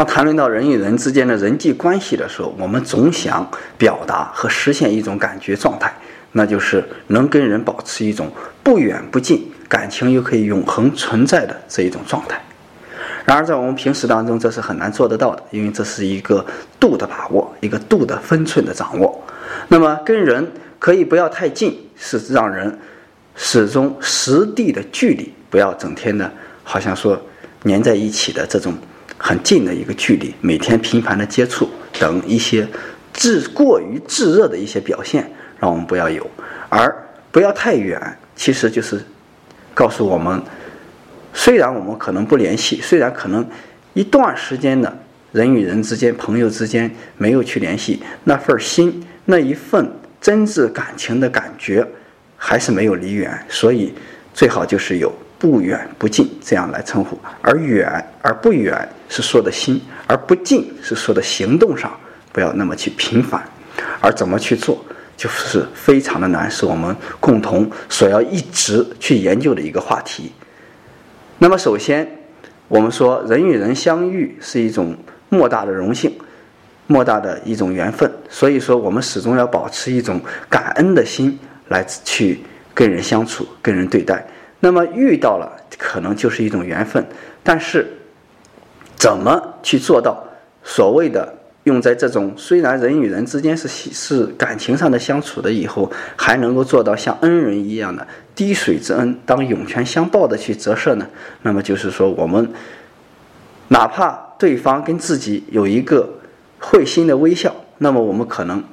当谈论到人与人之间的人际关系的时候，我们总想表达和实现一种感觉状态，那就是能跟人保持一种不远不近，感情又可以永恒存在的这一种状态。然而，在我们平时当中，这是很难做得到的，因为这是一个度的把握，一个度的分寸的掌握。那么，跟人可以不要太近，是让人始终实地的距离，不要整天的，好像说粘在一起的这种很近的一个距离，每天频繁的接触等一些炙过于炙热的一些表现，让我们不要有。而不要太远，其实就是告诉我们。虽然我们可能不联系，虽然可能一段时间的人与人之间、朋友之间没有去联系，那份心、那一份真挚感情的感觉还是没有离远。所以最好就是有不远不近这样来称呼。而远而不远是说的心，而不近是说的行动上不要那么去频繁。而怎么去做，就是非常的难，是我们共同所要一直去研究的一个话题。那么，首先，我们说人与人相遇是一种莫大的荣幸，莫大的一种缘分。所以说，我们始终要保持一种感恩的心来去跟人相处、跟人对待。那么遇到了，可能就是一种缘分。但是，怎么去做到所谓的？用在这种虽然人与人之间是是感情上的相处的以后，还能够做到像恩人一样的滴水之恩当涌泉相报的去折射呢？那么就是说，我们哪怕对方跟自己有一个会心的微笑，那么我们可能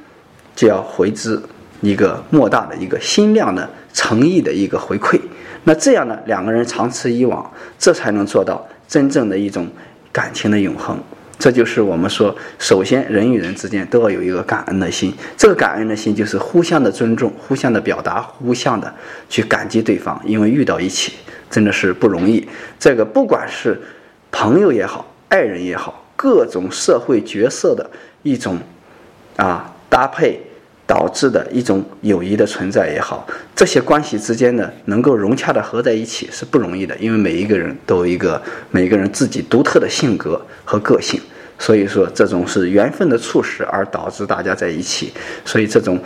就要回之一个莫大的一个心量的诚意的一个回馈。那这样呢，两个人长此以往，这才能做到真正的一种感情的永恒。这就是我们说，首先人与人之间都要有一个感恩的心。这个感恩的心就是互相的尊重、互相的表达、互相的去感激对方。因为遇到一起真的是不容易。这个不管是朋友也好、爱人也好，各种社会角色的一种啊搭配导致的一种友谊的存在也好，这些关系之间的能够融洽的合在一起是不容易的。因为每一个人都有一个每个人自己独特的性格和个性。所以说，这种是缘分的促使而导致大家在一起，所以这种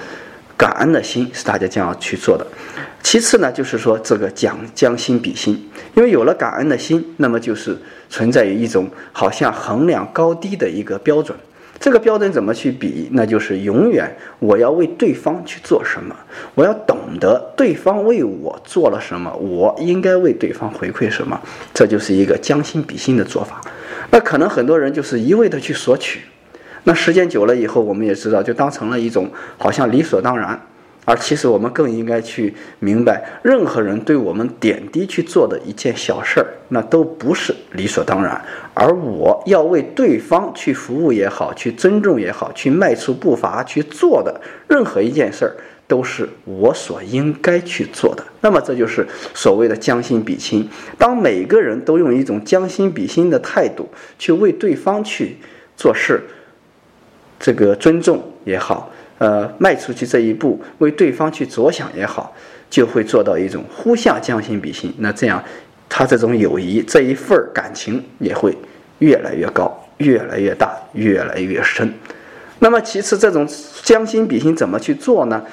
感恩的心是大家将要去做的。其次呢，就是说这个讲将心比心，因为有了感恩的心，那么就是存在于一种好像衡量高低的一个标准。这个标准怎么去比？那就是永远我要为对方去做什么，我要懂得对方为我做了什么，我应该为对方回馈什么，这就是一个将心比心的做法。那可能很多人就是一味的去索取，那时间久了以后，我们也知道，就当成了一种好像理所当然。而其实我们更应该去明白，任何人对我们点滴去做的一件小事儿，那都不是理所当然。而我要为对方去服务也好，去尊重也好，去迈出步伐去做的任何一件事儿，都是我所应该去做的。那么这就是所谓的将心比心。当每个人都用一种将心比心的态度去为对方去做事，这个尊重也好。呃，迈出去这一步，为对方去着想也好，就会做到一种互相将心比心。那这样，他这种友谊这一份感情也会越来越高，越来越大，越来越深。那么，其次，这种将心比心怎么去做呢？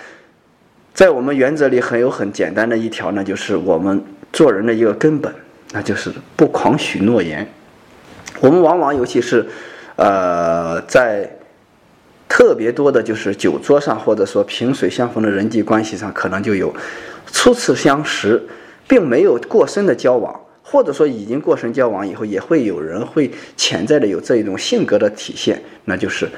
在我们原则里，很有很简单的一条呢，就是我们做人的一个根本，那就是不狂许诺言。我们往往，尤其是，呃，在特别多的就是酒桌上，或者说萍水相逢的人际关系上，可能就有初次相识，并没有过深的交往，或者说已经过深交往以后，也会有人会潜在的有这一种性格的体现，那就是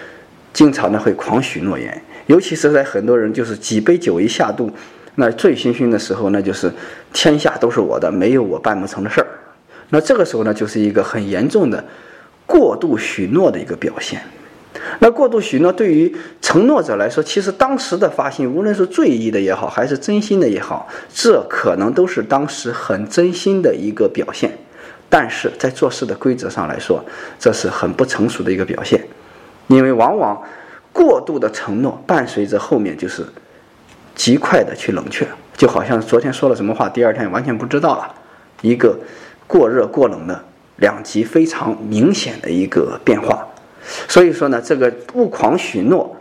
经常的会狂许诺言，尤其是在很多人就是几杯酒一下肚，那醉醺醺的时候，那就是天下都是我的，没有我办不成的事儿。那这个时候呢，就是一个很严重的过度许诺的一个表现。那过度许诺对于承诺者来说，其实当时的发心，无论是醉意的也好，还是真心的也好，这可能都是当时很真心的一个表现。但是在做事的规则上来说，这是很不成熟的一个表现，因为往往过度的承诺伴随着后面就是极快的去冷却，就好像昨天说了什么话，第二天完全不知道了。一个过热过冷的两极非常明显的一个变化。所以说呢，这个勿狂许诺，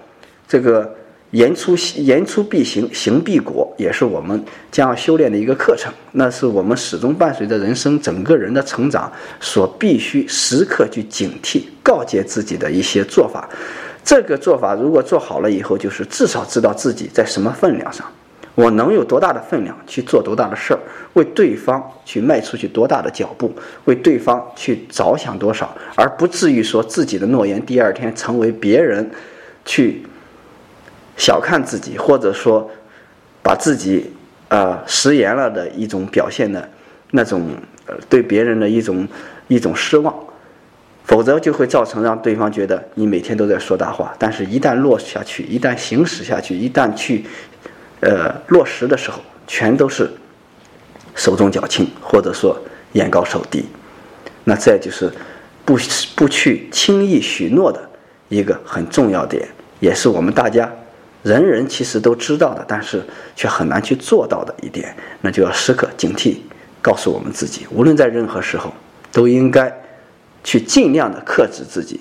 这个言出言出必行，行必果，也是我们将要修炼的一个课程。那是我们始终伴随着人生整个人的成长所必须时刻去警惕、告诫自己的一些做法。这个做法如果做好了以后，就是至少知道自己在什么分量上。我能有多大的分量去做多大的事儿，为对方去迈出去多大的脚步，为对方去着想多少，而不至于说自己的诺言第二天成为别人去小看自己，或者说把自己啊食言了的一种表现的那种对别人的一种一种失望，否则就会造成让对方觉得你每天都在说大话，但是一旦落下去，一旦行使下去，一旦去。呃，落实的时候全都是手重脚轻，或者说眼高手低。那这就是不不去轻易许诺的一个很重要点，也是我们大家人人其实都知道的，但是却很难去做到的一点。那就要时刻警惕，告诉我们自己，无论在任何时候，都应该去尽量的克制自己，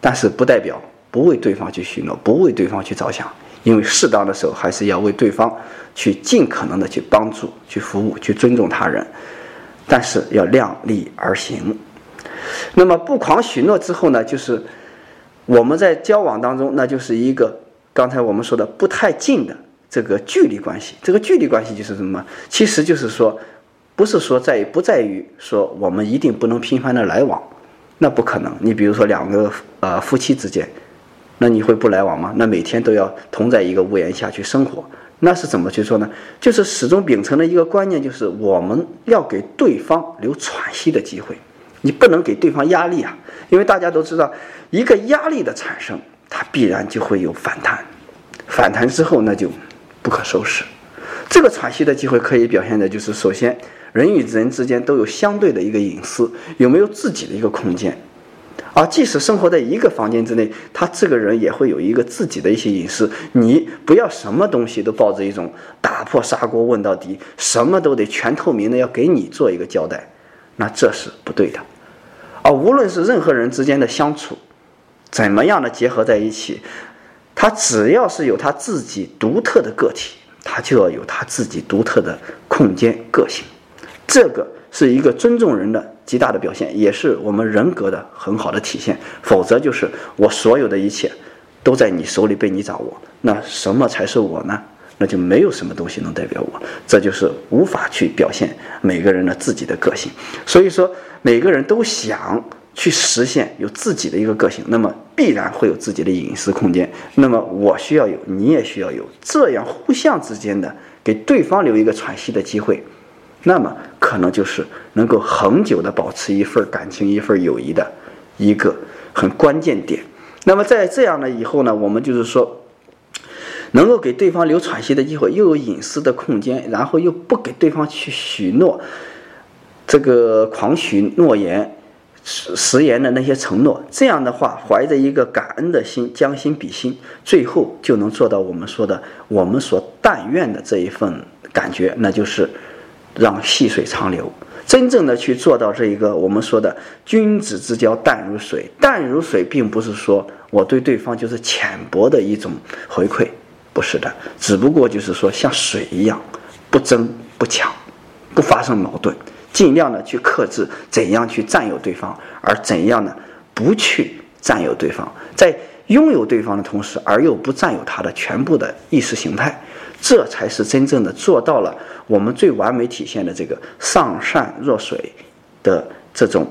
但是不代表不为对方去许诺，不为对方去着想。因为适当的时候，还是要为对方去尽可能的去帮助、去服务、去尊重他人，但是要量力而行。那么不狂许诺之后呢，就是我们在交往当中，那就是一个刚才我们说的不太近的这个距离关系。这个距离关系就是什么？其实就是说，不是说在于不在于说我们一定不能频繁的来往，那不可能。你比如说两个呃夫妻之间。那你会不来往吗？那每天都要同在一个屋檐下去生活，那是怎么去做呢？就是始终秉承的一个观念，就是我们要给对方留喘息的机会，你不能给对方压力啊，因为大家都知道，一个压力的产生，它必然就会有反弹，反弹之后那就不可收拾。这个喘息的机会可以表现的就是，首先人与人之间都有相对的一个隐私，有没有自己的一个空间？而即使生活在一个房间之内，他这个人也会有一个自己的一些隐私。你不要什么东西都抱着一种打破砂锅问到底，什么都得全透明的要给你做一个交代，那这是不对的。啊，无论是任何人之间的相处，怎么样的结合在一起，他只要是有他自己独特的个体，他就要有他自己独特的空间个性。这个是一个尊重人的。极大的表现，也是我们人格的很好的体现。否则就是我所有的一切都在你手里被你掌握，那什么才是我呢？那就没有什么东西能代表我，这就是无法去表现每个人的自己的个性。所以说，每个人都想去实现有自己的一个个性，那么必然会有自己的隐私空间。那么我需要有，你也需要有，这样互相之间的给对方留一个喘息的机会。那么可能就是能够恒久的保持一份感情、一份友谊的一个很关键点。那么在这样的以后呢，我们就是说，能够给对方留喘息的机会，又有隐私的空间，然后又不给对方去许诺这个狂许诺言、食食言的那些承诺。这样的话，怀着一个感恩的心，将心比心，最后就能做到我们说的我们所但愿的这一份感觉，那就是。让细水长流，真正的去做到这一个我们说的君子之交淡如水。淡如水，并不是说我对对方就是浅薄的一种回馈，不是的，只不过就是说像水一样，不争不抢，不发生矛盾，尽量的去克制怎样去占有对方，而怎样呢不去占有对方，在拥有对方的同时，而又不占有他的全部的意识形态。这才是真正的做到了我们最完美体现的这个上善若水的这种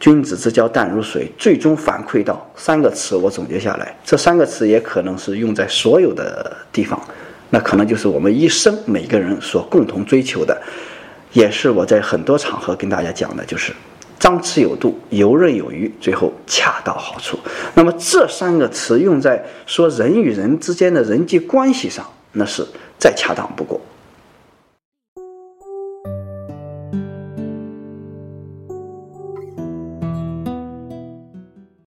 君子之交淡如水，最终反馈到三个词。我总结下来，这三个词也可能是用在所有的地方，那可能就是我们一生每个人所共同追求的，也是我在很多场合跟大家讲的，就是张弛有度，游刃有余，最后恰到好处。那么这三个词用在说人与人之间的人际关系上。那是再恰当不过。